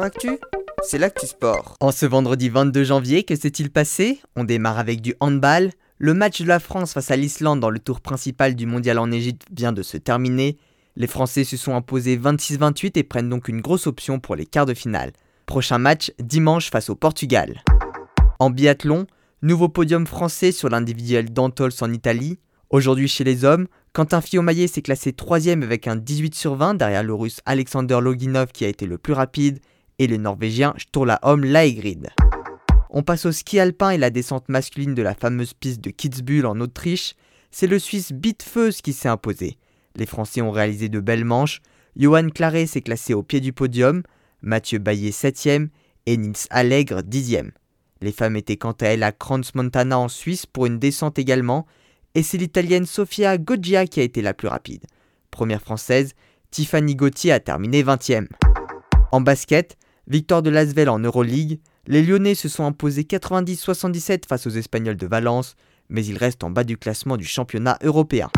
Actu, c'est l'actu sport. En ce vendredi 22 janvier, que s'est-il passé? On démarre avec du handball. Le match de la France face à l'Islande dans le tour principal du mondial en Égypte vient de se terminer. Les Français se sont imposés 26-28 et prennent donc une grosse option pour les quarts de finale. Prochain match dimanche face au Portugal. En biathlon, nouveau podium français sur l'individuel d'Antols en Italie. Aujourd'hui chez les hommes, Quentin Fillon-Maillet s'est classé 3 avec un 18 sur 20 derrière le russe Alexander Loginov qui a été le plus rapide et le norvégien Sturla Holm Laegrid. On passe au ski alpin et la descente masculine de la fameuse piste de Kitzbühel en Autriche. C'est le Suisse Bitfeus qui s'est imposé. Les Français ont réalisé de belles manches. Johan Claret s'est classé au pied du podium, Mathieu Baillet 7ème et Nils Allègre 10ème. Les femmes étaient quant à elles à Crans Montana en Suisse pour une descente également et c'est l'italienne Sofia Goggia qui a été la plus rapide. Première française, Tiffany Gauthier a terminé 20e. En basket, victoire de Lasvel en Euroleague, les Lyonnais se sont imposés 90-77 face aux Espagnols de Valence, mais ils restent en bas du classement du championnat européen.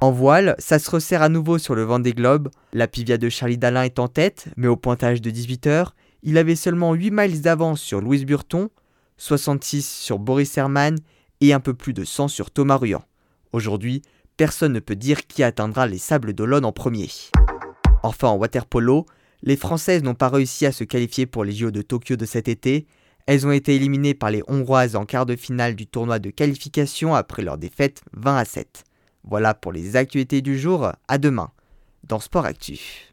En voile, ça se resserre à nouveau sur le vent des globes. La pivia de Charlie Dalin est en tête, mais au pointage de 18 h il avait seulement 8 miles d'avance sur Louis Burton, 66 sur Boris Herman et un peu plus de 100 sur Thomas Ruyant. Aujourd'hui, personne ne peut dire qui atteindra les sables d'Olonne en premier. Enfin, en waterpolo, les Françaises n'ont pas réussi à se qualifier pour les JO de Tokyo de cet été. Elles ont été éliminées par les Hongroises en quart de finale du tournoi de qualification après leur défaite 20 à 7. Voilà pour les actualités du jour, à demain dans Sport Actu.